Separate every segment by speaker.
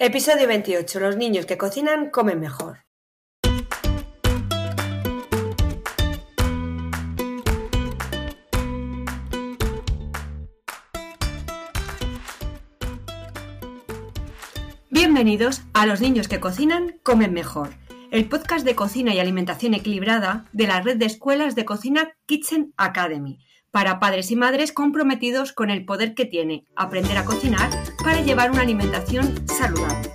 Speaker 1: Episodio 28. Los niños que cocinan comen mejor. Bienvenidos a Los niños que cocinan comen mejor, el podcast de cocina y alimentación equilibrada de la red de escuelas de cocina Kitchen Academy para padres y madres comprometidos con el poder que tiene aprender a cocinar para llevar una alimentación saludable.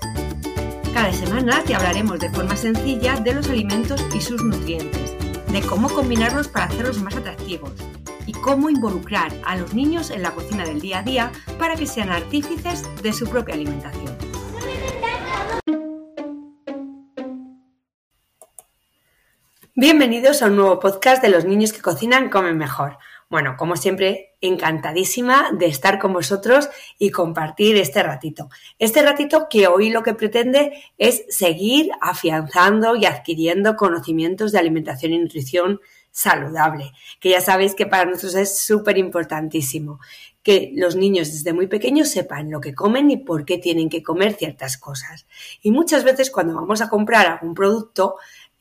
Speaker 1: Cada semana te hablaremos de forma sencilla de los alimentos y sus nutrientes, de cómo combinarlos para hacerlos más atractivos y cómo involucrar a los niños en la cocina del día a día para que sean artífices de su propia alimentación. Bienvenidos a un nuevo podcast de los niños que cocinan comen mejor. Bueno, como siempre, encantadísima de estar con vosotros y compartir este ratito. Este ratito que hoy lo que pretende es seguir afianzando y adquiriendo conocimientos de alimentación y nutrición saludable, que ya sabéis que para nosotros es súper importantísimo que los niños desde muy pequeños sepan lo que comen y por qué tienen que comer ciertas cosas. Y muchas veces cuando vamos a comprar algún producto,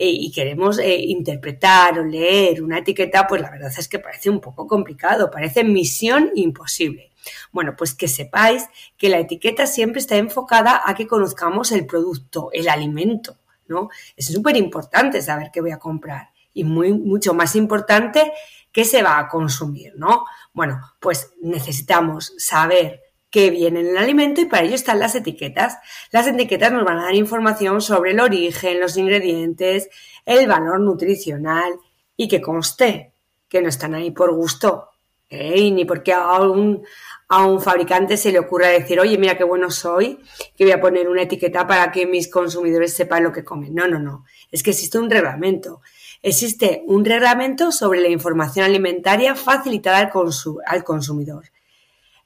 Speaker 1: y queremos eh, interpretar o leer una etiqueta, pues la verdad es que parece un poco complicado, parece misión imposible. Bueno, pues que sepáis que la etiqueta siempre está enfocada a que conozcamos el producto, el alimento, ¿no? Es súper importante saber qué voy a comprar y muy, mucho más importante qué se va a consumir, ¿no? Bueno, pues necesitamos saber qué viene en el alimento y para ello están las etiquetas. Las etiquetas nos van a dar información sobre el origen, los ingredientes, el valor nutricional y que conste que no están ahí por gusto, ¿eh? ni porque a un, a un fabricante se le ocurra decir, oye, mira qué bueno soy, que voy a poner una etiqueta para que mis consumidores sepan lo que comen. No, no, no. Es que existe un reglamento. Existe un reglamento sobre la información alimentaria facilitada al, al consumidor.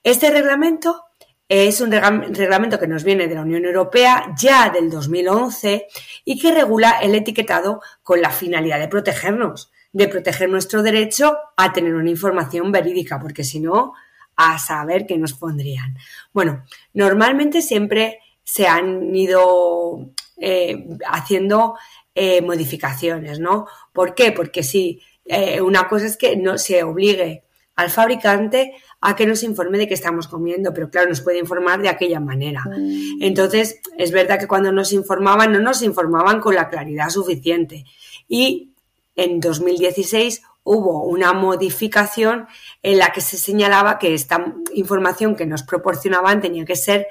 Speaker 1: Este reglamento es un reglamento que nos viene de la Unión Europea ya del 2011 y que regula el etiquetado con la finalidad de protegernos, de proteger nuestro derecho a tener una información verídica, porque si no, a saber qué nos pondrían. Bueno, normalmente siempre se han ido eh, haciendo eh, modificaciones, ¿no? ¿Por qué? Porque si eh, una cosa es que no se obligue al fabricante a que nos informe de qué estamos comiendo, pero claro, nos puede informar de aquella manera. Mm. Entonces, es verdad que cuando nos informaban, no nos informaban con la claridad suficiente. Y en 2016 hubo una modificación en la que se señalaba que esta información que nos proporcionaban tenía que ser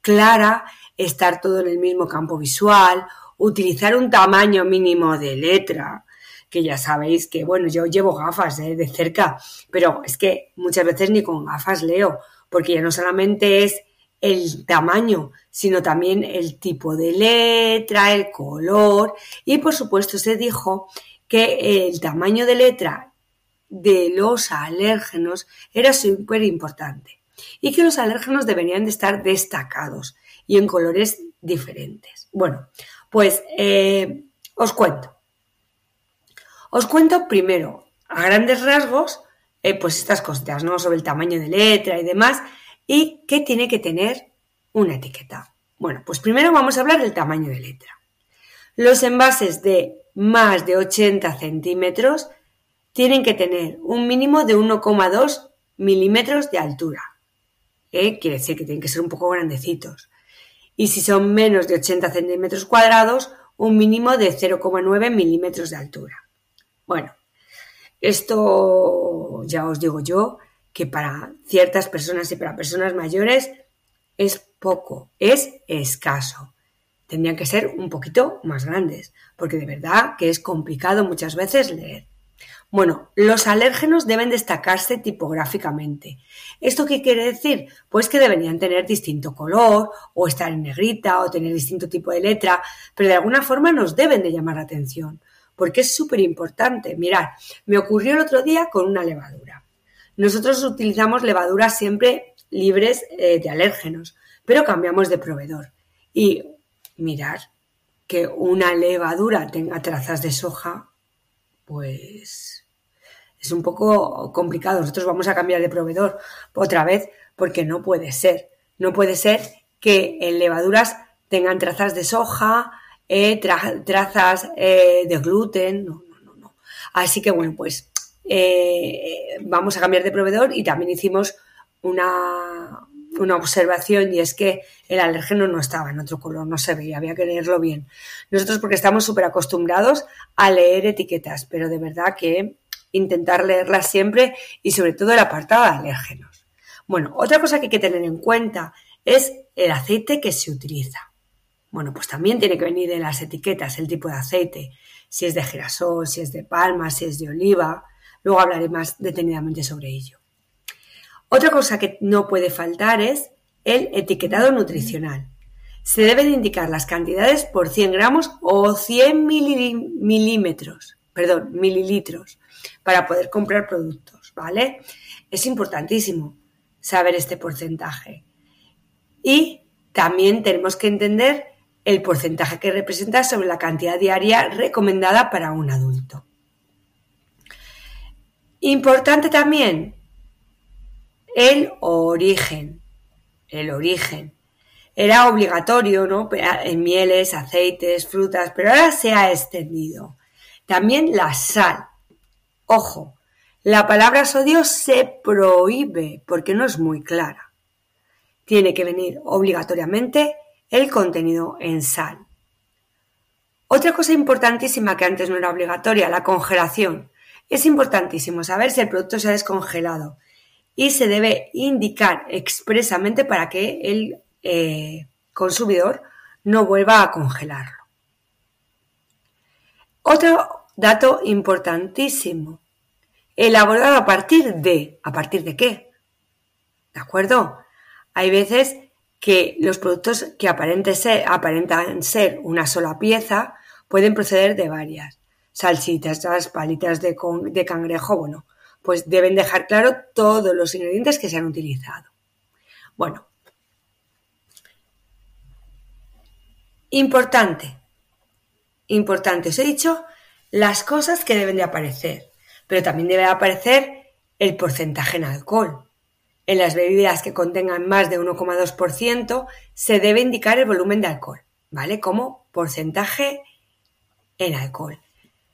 Speaker 1: clara, estar todo en el mismo campo visual, utilizar un tamaño mínimo de letra, que ya sabéis que, bueno, yo llevo gafas ¿eh? de cerca, pero es que muchas veces ni con gafas leo, porque ya no solamente es el tamaño, sino también el tipo de letra, el color y por supuesto se dijo que el tamaño de letra de los alérgenos era súper importante y que los alérgenos deberían de estar destacados y en colores diferentes. Bueno, pues eh, os cuento. Os cuento primero, a grandes rasgos, eh, pues estas cosas, ¿no? Sobre el tamaño de letra y demás, y qué tiene que tener una etiqueta. Bueno, pues primero vamos a hablar del tamaño de letra. Los envases de más de 80 centímetros tienen que tener un mínimo de 1,2 milímetros de altura. ¿eh? Quiere decir que tienen que ser un poco grandecitos. Y si son menos de 80 centímetros cuadrados, un mínimo de 0,9 milímetros de altura. Bueno, esto ya os digo yo que para ciertas personas y para personas mayores es poco, es escaso. Tendrían que ser un poquito más grandes, porque de verdad que es complicado muchas veces leer. Bueno, los alérgenos deben destacarse tipográficamente. ¿Esto qué quiere decir? Pues que deberían tener distinto color, o estar en negrita, o tener distinto tipo de letra, pero de alguna forma nos deben de llamar la atención porque es súper importante. Mirad, me ocurrió el otro día con una levadura. Nosotros utilizamos levaduras siempre libres eh, de alérgenos, pero cambiamos de proveedor. Y mirar que una levadura tenga trazas de soja, pues es un poco complicado. Nosotros vamos a cambiar de proveedor otra vez porque no puede ser. No puede ser que en levaduras tengan trazas de soja, eh, trazas eh, de gluten, no, no, no, no. Así que bueno, pues eh, vamos a cambiar de proveedor y también hicimos una, una observación y es que el alérgeno no estaba en otro color, no se veía, había que leerlo bien. Nosotros porque estamos súper acostumbrados a leer etiquetas, pero de verdad que intentar leerlas siempre y sobre todo el apartado de alérgenos. Bueno, otra cosa que hay que tener en cuenta es el aceite que se utiliza. Bueno, pues también tiene que venir en las etiquetas el tipo de aceite, si es de girasol, si es de palma, si es de oliva. Luego hablaré más detenidamente sobre ello. Otra cosa que no puede faltar es el etiquetado nutricional. Se deben indicar las cantidades por 100 gramos o 100 milímetros, perdón, mililitros, para poder comprar productos, ¿vale? Es importantísimo saber este porcentaje. Y también tenemos que entender el porcentaje que representa sobre la cantidad diaria recomendada para un adulto. Importante también el origen. El origen. Era obligatorio, ¿no? En mieles, aceites, frutas, pero ahora se ha extendido. También la sal. Ojo, la palabra sodio se prohíbe porque no es muy clara. Tiene que venir obligatoriamente el contenido en sal. Otra cosa importantísima que antes no era obligatoria, la congelación. Es importantísimo saber si el producto se ha descongelado y se debe indicar expresamente para que el eh, consumidor no vuelva a congelarlo. Otro dato importantísimo, elaborado a partir de, ¿a partir de qué? ¿De acuerdo? Hay veces que los productos que aparentan ser una sola pieza pueden proceder de varias. Salsitas, palitas de, de cangrejo, bueno, pues deben dejar claro todos los ingredientes que se han utilizado. Bueno, importante, importante, os he dicho las cosas que deben de aparecer, pero también debe aparecer el porcentaje en alcohol. En las bebidas que contengan más de 1,2% se debe indicar el volumen de alcohol, ¿vale? Como porcentaje en alcohol.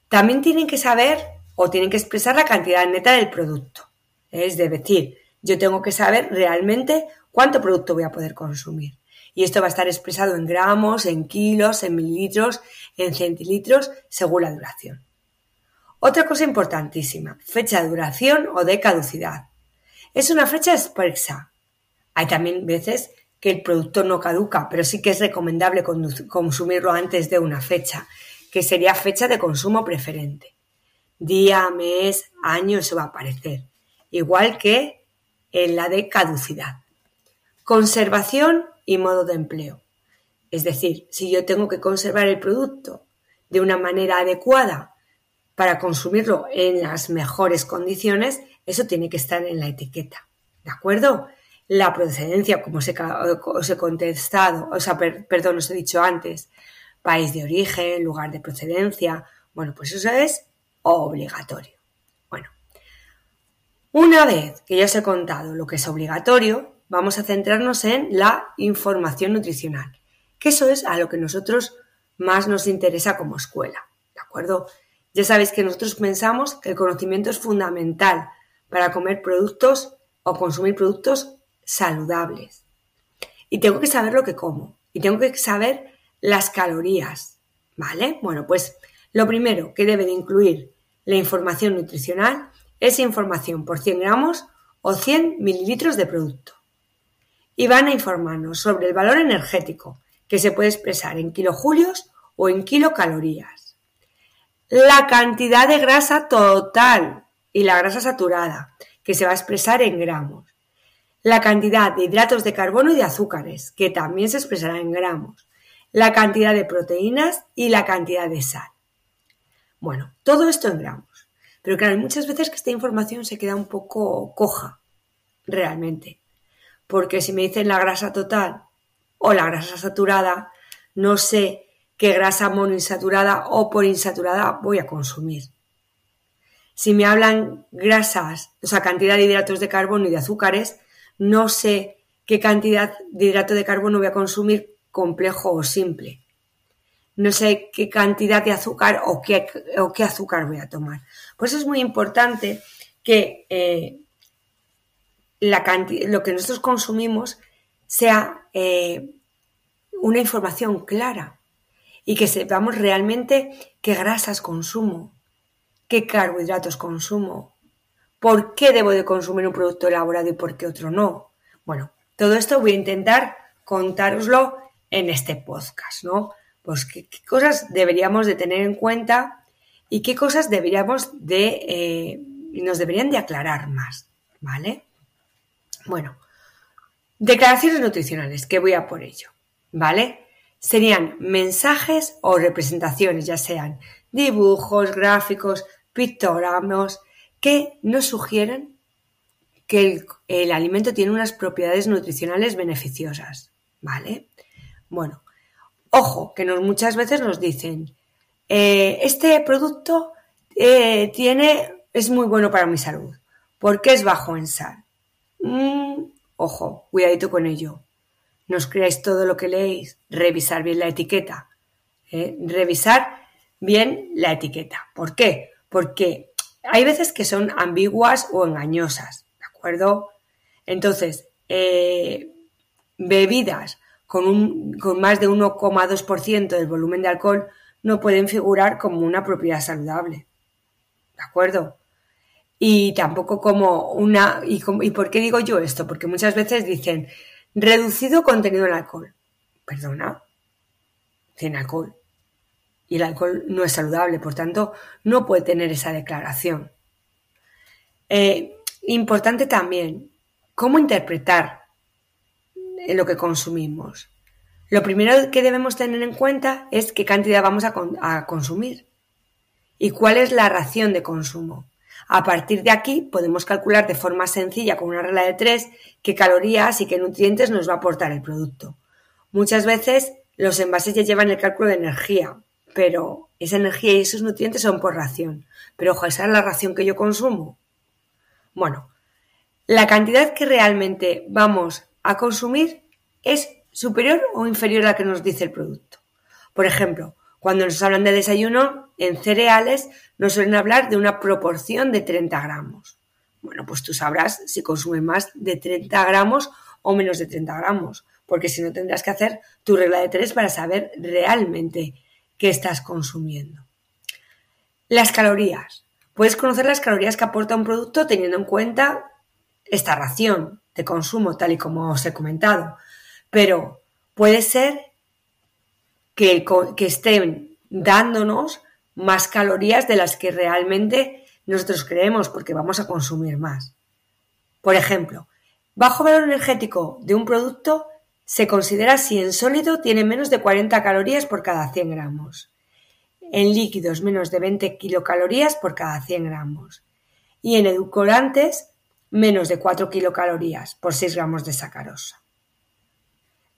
Speaker 1: También tienen que saber o tienen que expresar la cantidad neta del producto. Es decir, yo tengo que saber realmente cuánto producto voy a poder consumir. Y esto va a estar expresado en gramos, en kilos, en mililitros, en centilitros, según la duración. Otra cosa importantísima, fecha de duración o de caducidad. Es una fecha expresa. Hay también veces que el producto no caduca, pero sí que es recomendable consumirlo antes de una fecha, que sería fecha de consumo preferente día, mes, año, eso va a aparecer. Igual que en la de caducidad. Conservación y modo de empleo. Es decir, si yo tengo que conservar el producto de una manera adecuada para consumirlo en las mejores condiciones, eso tiene que estar en la etiqueta. ¿De acuerdo? La procedencia, como os he, contestado, o sea, perdón, os he dicho antes, país de origen, lugar de procedencia, bueno, pues eso es obligatorio. Bueno, una vez que ya os he contado lo que es obligatorio, vamos a centrarnos en la información nutricional, que eso es a lo que nosotros más nos interesa como escuela, ¿de acuerdo? Ya sabéis que nosotros pensamos que el conocimiento es fundamental para comer productos o consumir productos saludables. Y tengo que saber lo que como. Y tengo que saber las calorías. ¿Vale? Bueno, pues lo primero que debe de incluir la información nutricional es información por 100 gramos o 100 mililitros de producto. Y van a informarnos sobre el valor energético, que se puede expresar en kilojulios o en kilocalorías. La cantidad de grasa total y la grasa saturada, que se va a expresar en gramos. La cantidad de hidratos de carbono y de azúcares, que también se expresará en gramos. La cantidad de proteínas y la cantidad de sal. Bueno, todo esto en gramos. Pero claro, hay muchas veces que esta información se queda un poco coja, realmente. Porque si me dicen la grasa total o la grasa saturada, no sé qué grasa monoinsaturada o polinsaturada voy a consumir. Si me hablan grasas, o sea, cantidad de hidratos de carbono y de azúcares, no sé qué cantidad de hidrato de carbono voy a consumir complejo o simple. No sé qué cantidad de azúcar o qué, o qué azúcar voy a tomar. Por eso es muy importante que eh, la lo que nosotros consumimos sea eh, una información clara y que sepamos realmente qué grasas consumo, qué carbohidratos consumo, por qué debo de consumir un producto elaborado y por qué otro no. Bueno, todo esto voy a intentar contároslo en este podcast, ¿no? Pues qué, cosas deberíamos de tener en cuenta y qué cosas deberíamos de, eh, nos deberían de aclarar más, ¿vale? Bueno, declaraciones nutricionales, que voy a por ello, ¿vale? Serían mensajes o representaciones, ya sean dibujos, gráficos, pictogramas, que nos sugieren que el, alimento tiene unas propiedades nutricionales beneficiosas, ¿vale? Bueno, ojo, que nos, muchas veces nos dicen, eh, este producto eh, tiene, es muy bueno para mi salud, porque es bajo en sal. Mm, ojo, cuidadito con ello. No os creáis todo lo que leéis, revisar bien la etiqueta. ¿eh? Revisar bien la etiqueta. ¿Por qué? Porque hay veces que son ambiguas o engañosas, ¿de acuerdo? Entonces, eh, bebidas con, un, con más de 1,2% del volumen de alcohol no pueden figurar como una propiedad saludable. ¿De acuerdo? y tampoco como una... Y, ¿Y por qué digo yo esto? Porque muchas veces dicen reducido contenido en alcohol. Perdona, tiene alcohol. Y el alcohol no es saludable, por tanto, no puede tener esa declaración. Eh, importante también, cómo interpretar lo que consumimos. Lo primero que debemos tener en cuenta es qué cantidad vamos a consumir y cuál es la ración de consumo. A partir de aquí podemos calcular de forma sencilla con una regla de tres qué calorías y qué nutrientes nos va a aportar el producto. Muchas veces los envases ya llevan el cálculo de energía, pero esa energía y esos nutrientes son por ración. Pero ojo, esa es la ración que yo consumo. Bueno, la cantidad que realmente vamos a consumir es superior o inferior a la que nos dice el producto. Por ejemplo, cuando nos hablan de desayuno, en cereales nos suelen hablar de una proporción de 30 gramos. Bueno, pues tú sabrás si consumes más de 30 gramos o menos de 30 gramos, porque si no tendrás que hacer tu regla de tres para saber realmente qué estás consumiendo. Las calorías. Puedes conocer las calorías que aporta un producto teniendo en cuenta esta ración de consumo, tal y como os he comentado. Pero puede ser que, estén dándonos más calorías de las que realmente nosotros creemos porque vamos a consumir más. Por ejemplo, bajo valor energético de un producto se considera si en sólido tiene menos de 40 calorías por cada 100 gramos, en líquidos menos de 20 kilocalorías por cada 100 gramos y en edulcorantes menos de 4 kilocalorías por 6 gramos de sacarosa.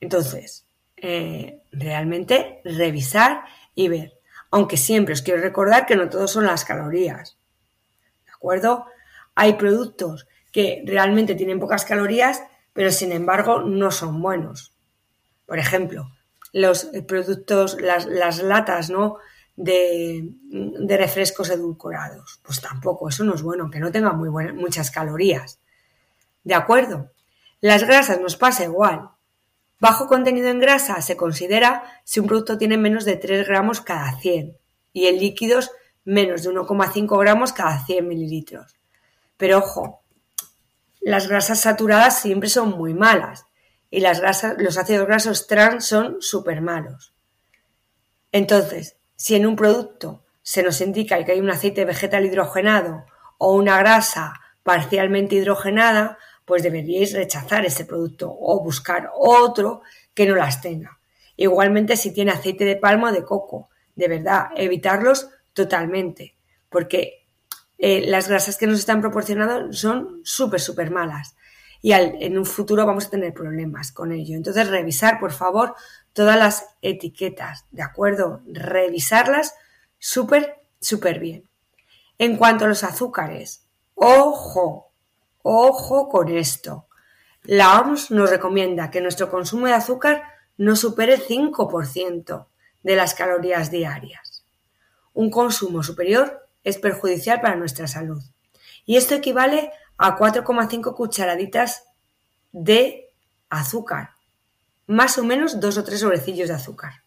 Speaker 1: Entonces, eh, realmente revisar y ver. Aunque siempre os quiero recordar que no todos son las calorías. ¿De acuerdo? Hay productos que realmente tienen pocas calorías, pero sin embargo no son buenos. Por ejemplo, los productos, las, latas, ¿no? De, refrescos edulcorados. Pues tampoco, eso no es bueno, aunque no tenga muy muchas calorías. ¿De acuerdo? Las grasas nos pasa igual. Bajo contenido en grasa se considera si un producto tiene menos de 3 gramos cada 100 y en líquidos menos de 1,5 gramos cada 100 mililitros. Pero ojo, las grasas saturadas siempre son muy malas y las grasas, los ácidos grasos trans son súper malos. Entonces, si en un producto se nos indica que hay un aceite vegetal hidrogenado o una grasa parcialmente hidrogenada, pues deberíais rechazar ese producto o buscar otro que no las tenga. Igualmente si tiene aceite de palma o de coco, de verdad, evitarlos totalmente, porque eh, las grasas que nos están proporcionando son súper, súper malas y en un futuro vamos a tener problemas con ello. Entonces, revisar, por favor, todas las etiquetas, ¿de acuerdo? Revisarlas súper, súper bien. En cuanto a los azúcares, ojo, Ojo con esto. La OMS nos recomienda que nuestro consumo de azúcar no supere el 5% de las calorías diarias. Un consumo superior es perjudicial para nuestra salud. Y esto equivale a 4,5 cucharaditas de azúcar, más o menos dos o tres sobrecillos de azúcar.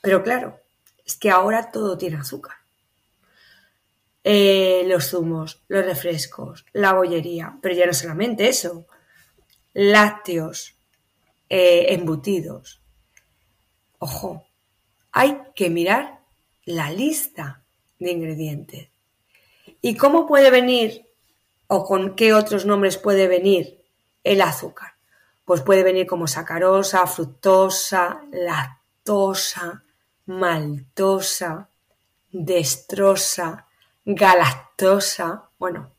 Speaker 1: Pero claro, es que ahora todo tiene azúcar. Eh, los zumos, los refrescos, la bollería, pero ya no solamente eso, lácteos, eh, embutidos. Ojo, hay que mirar la lista de ingredientes. ¿Y cómo puede venir o con qué otros nombres puede venir el azúcar? Pues puede venir como sacarosa, fructosa, lactosa, maltosa, destrosa, galactosa. Bueno,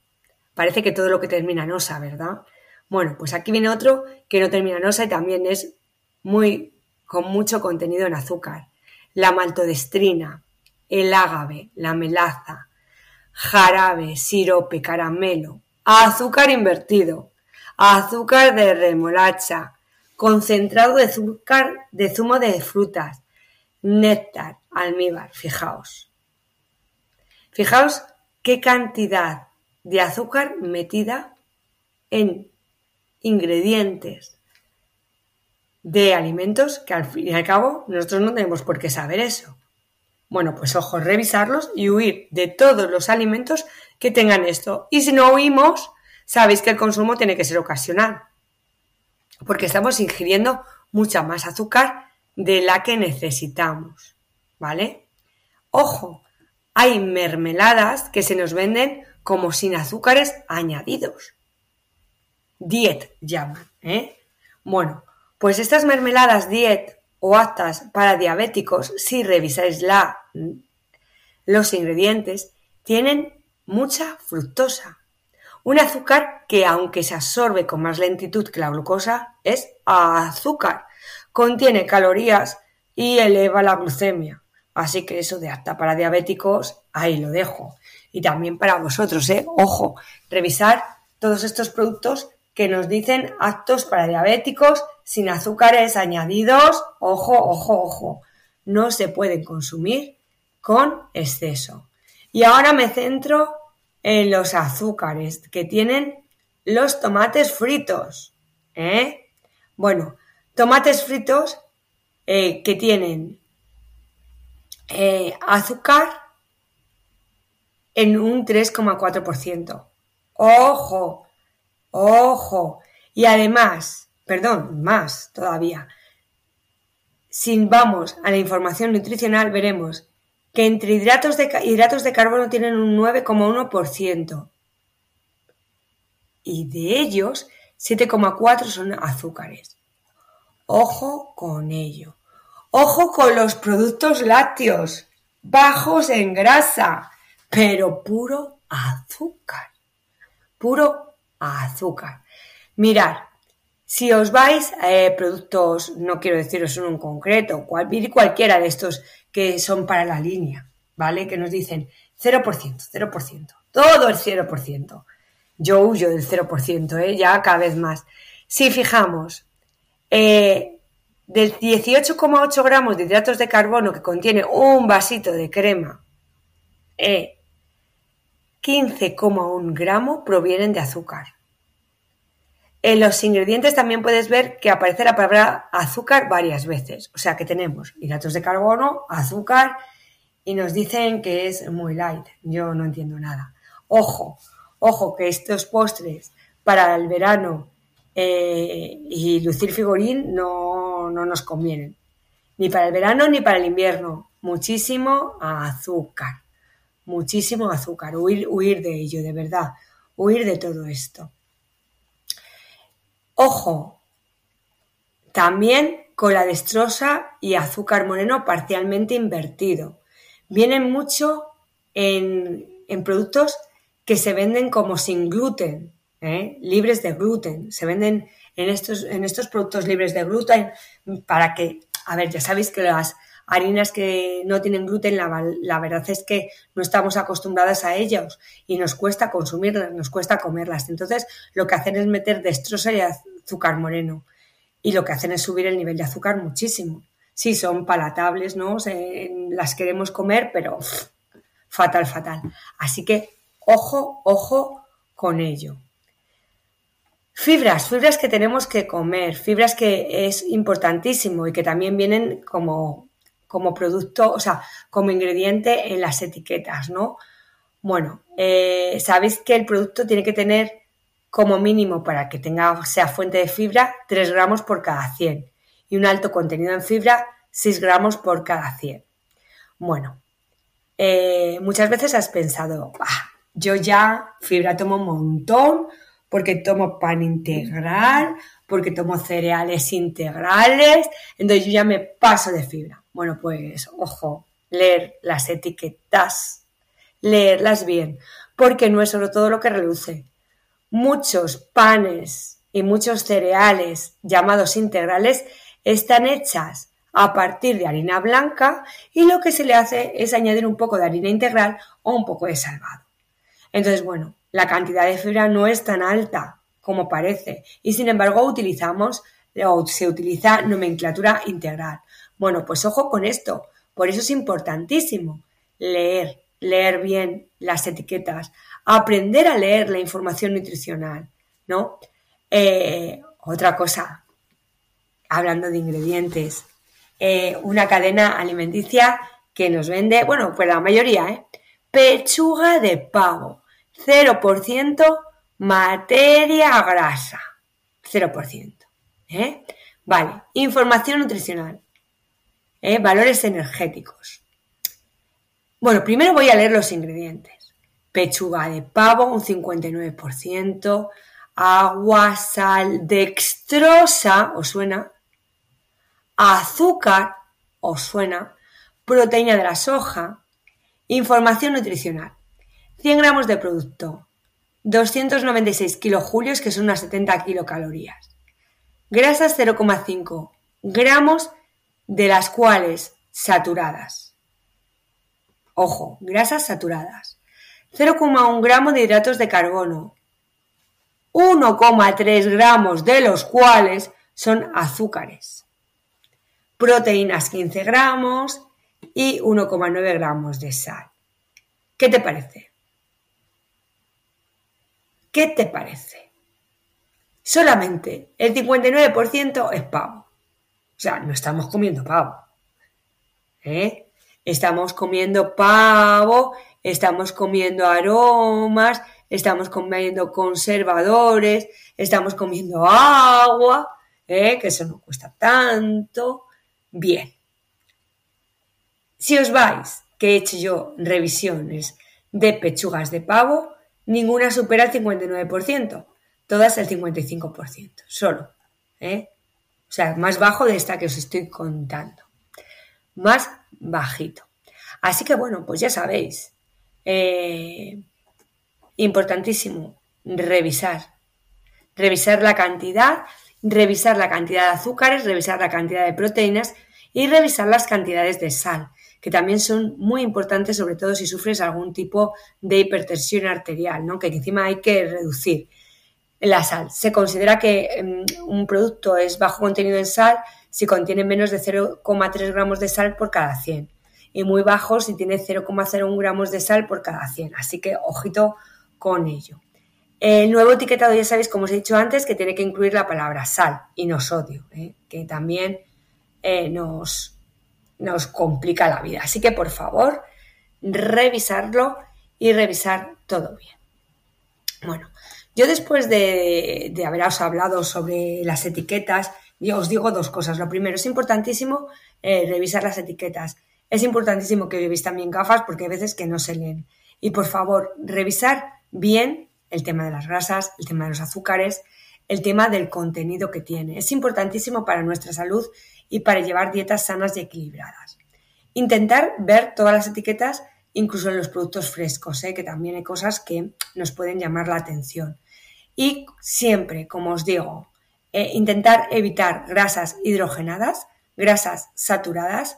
Speaker 1: parece que todo lo que termina en osa, ¿verdad? Bueno, pues aquí viene otro que no termina en osa y también es muy con mucho contenido en azúcar. La maltodestrina, el ágave, la melaza, jarabe, sirope, caramelo, azúcar invertido, azúcar de remolacha, concentrado de azúcar de zumo de frutas, néctar, almíbar, fijaos. Fijaos qué cantidad de azúcar metida en ingredientes de alimentos que al fin y al cabo nosotros no tenemos por qué saber eso. Bueno, pues ojo, revisarlos y huir de todos los alimentos que tengan esto. Y si no huimos, sabéis que el consumo tiene que ser ocasional, porque estamos ingiriendo mucha más azúcar de la que necesitamos, ¿vale? Ojo, hay mermeladas que se nos venden como sin azúcares añadidos. Diet llaman, ¿eh? Bueno, pues estas mermeladas diet o aptas para diabéticos, si revisáis la, los ingredientes, tienen mucha fructosa. Un azúcar que, aunque se absorbe con más lentitud que la glucosa, es azúcar. Contiene calorías y eleva la glucemia. Así que eso de apta para diabéticos, ahí lo dejo. Y también para vosotros, ¿eh? Ojo, revisar todos estos productos que nos dicen aptos para diabéticos, sin azúcares añadidos. Ojo, ojo, ojo. No se pueden consumir con exceso. Y ahora me centro en los azúcares que tienen los tomates fritos. ¿eh? Bueno, tomates fritos eh, que tienen eh, azúcar en un 3,4%. Ojo, ojo. Y además, perdón, más todavía. Si vamos a la información nutricional, veremos que entre hidratos de, hidratos de carbono tienen un 9,1%. Y de ellos, 7,4 son azúcares. Ojo con ello. Ojo con los productos lácteos, bajos en grasa, pero puro azúcar. Puro azúcar. Mirad, si os vais a eh, productos, no quiero deciros uno en concreto, cual, cualquiera de estos que son para la línea, ¿vale? Que nos dicen 0%, 0%, todo el 0%. Yo huyo del 0%, ¿eh? Ya cada vez más. Si fijamos, eh, del 18,8 gramos de hidratos de carbono que contiene un vasito de crema, 15,1 eh, gramos provienen de azúcar. En los ingredientes también puedes ver que aparece la palabra azúcar varias veces. O sea que tenemos hidratos de carbono, azúcar y nos dicen que es muy light. Yo no entiendo nada. Ojo, ojo que estos postres para el verano eh, y lucir figurín no, no nos convienen. Ni para el verano ni para el invierno. Muchísimo azúcar. Muchísimo azúcar. Huir, huir de ello, de verdad. Huir de todo esto. Ojo. También con la destrosa y azúcar moreno parcialmente invertido. Vienen mucho en, en productos que se venden como sin gluten, ¿eh? libres de gluten. Se venden en estos, en estos productos libres de gluten para que, a ver, ya sabéis que las harinas que no tienen gluten, la, verdad es que no estamos acostumbradas a ellas y nos cuesta consumirlas, nos cuesta comerlas. Entonces, lo que hacen es meter destroza y azúcar moreno. y lo que hacen es subir el nivel de azúcar muchísimo. Sí, son palatables, ¿no? las queremos comer, pero fatal, fatal. Así que ojo, ojo con ello. Fibras, fibras que tenemos que comer, fibras que es importantísimo y que también vienen como, como producto, o sea, como ingrediente en las etiquetas, ¿no? Bueno, eh, sabéis que el producto tiene que tener como mínimo para que tenga, sea fuente de fibra 3 gramos por cada 100 y un alto contenido en fibra 6 gramos por cada 100. Bueno, eh, muchas veces has pensado, yo ya fibra tomo un montón porque tomo pan integral, porque tomo cereales integrales, entonces yo ya me paso de fibra. Bueno, pues ojo, leer las etiquetas, leerlas bien, porque no es solo todo lo que reluce, muchos panes y muchos cereales llamados integrales están hechas a partir de harina blanca y lo que se le hace es añadir un poco de harina integral o un poco de salvado. Entonces, bueno, la cantidad de fibra no es tan alta como parece y sin embargo utilizamos o se utiliza nomenclatura integral. Bueno, pues ojo con esto, por eso es importantísimo leer, leer bien las etiquetas, aprender a leer la información nutricional, ¿no? Eh, otra cosa, hablando de ingredientes, eh, una cadena alimenticia que nos vende, bueno, pues la mayoría, ¿eh? Pechuga de pavo, 0% materia grasa, 0%. ¿eh? Vale, información nutricional, ¿eh? valores energéticos. Bueno, primero voy a leer los ingredientes pechuga de pavo un 59%, agua, sal, dextrosa, ¿os suena? Azúcar, ¿os suena? Proteína de la soja, información nutricional. 100 gramos de producto, 296 kilojulios, que son unas 70 kilocalorías. Grasas 0,5 gramos, de las cuales saturadas. Ojo, grasas saturadas. 0,1 gramos de hidratos de carbono, 1,3 gramos de los cuales son azúcares, proteínas 15 gramos y 1,9 gramos de sal. ¿Qué te parece? ¿Qué te parece? Solamente el 59% es pavo. O sea, no estamos comiendo pavo. ¿Eh? Estamos comiendo pavo estamos comiendo aromas, estamos comiendo conservadores, estamos comiendo agua, ¿eh? que eso no cuesta tanto. Bien. Si os vais, que he hecho yo revisiones de pechugas de pavo, ninguna supera el 59%, todas el 55%, solo. ¿eh? O sea, más bajo de esta que os estoy contando. Más bajito. Así que bueno, pues ya sabéis, eh, importantísimo, revisar. Revisar la cantidad, revisar la cantidad de azúcares, revisar la cantidad de proteínas y revisar las cantidades de sal, que también son muy importantes, sobre todo si sufres algún tipo de hipertensión arterial, ¿no? que encima hay que reducir la sal. Se considera que em, un producto es bajo contenido en sal si contiene menos de 0,3 gramos de sal por cada 100 y muy bajos si tiene 0,01 gramos de sal por cada 100. Así que ojito con ello. El nuevo etiquetado ya sabéis, como os he dicho antes, que tiene que incluir la palabra sal y no sodio, ¿eh? que también eh, nos, nos complica la vida. Así que por favor, revisarlo y revisar todo bien. Bueno, yo después de, haberos hablado sobre las etiquetas, yo os digo dos cosas. Lo primero, es importantísimo eh, revisar las etiquetas. Es importantísimo que llevéis también gafas porque hay veces que no se leen. Y por favor, revisar bien el tema de las grasas, el tema de los azúcares, el tema del contenido que tiene. Es importantísimo para nuestra salud y para llevar dietas sanas y equilibradas. Intentar ver todas las etiquetas, incluso en los productos frescos, ¿eh? que también hay cosas que nos pueden llamar la atención. Y siempre, como os digo, eh, intentar evitar grasas hidrogenadas, grasas saturadas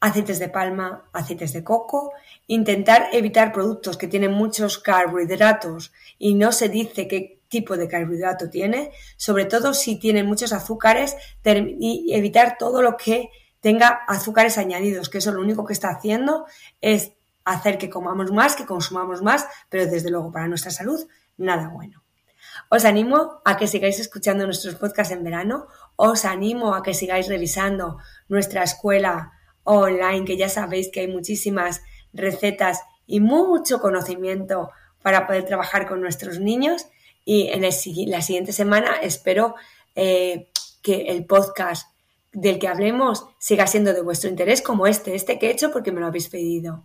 Speaker 1: aceites de palma, aceites de coco, intentar evitar productos que tienen muchos carbohidratos y no se dice qué tipo de carbohidrato tiene, sobre todo si tiene muchos azúcares y evitar todo lo que tenga azúcares añadidos, que eso lo único que está haciendo es hacer que comamos más, que consumamos más, pero desde luego para nuestra salud nada bueno. Os animo a que sigáis escuchando nuestros podcasts en verano, os animo a que sigáis revisando nuestra escuela online, que ya sabéis que hay muchísimas recetas y mucho conocimiento para poder trabajar con nuestros niños. Y en la siguiente semana espero eh, que el podcast del que hablemos siga siendo de vuestro interés como este, este que he hecho porque me lo habéis pedido.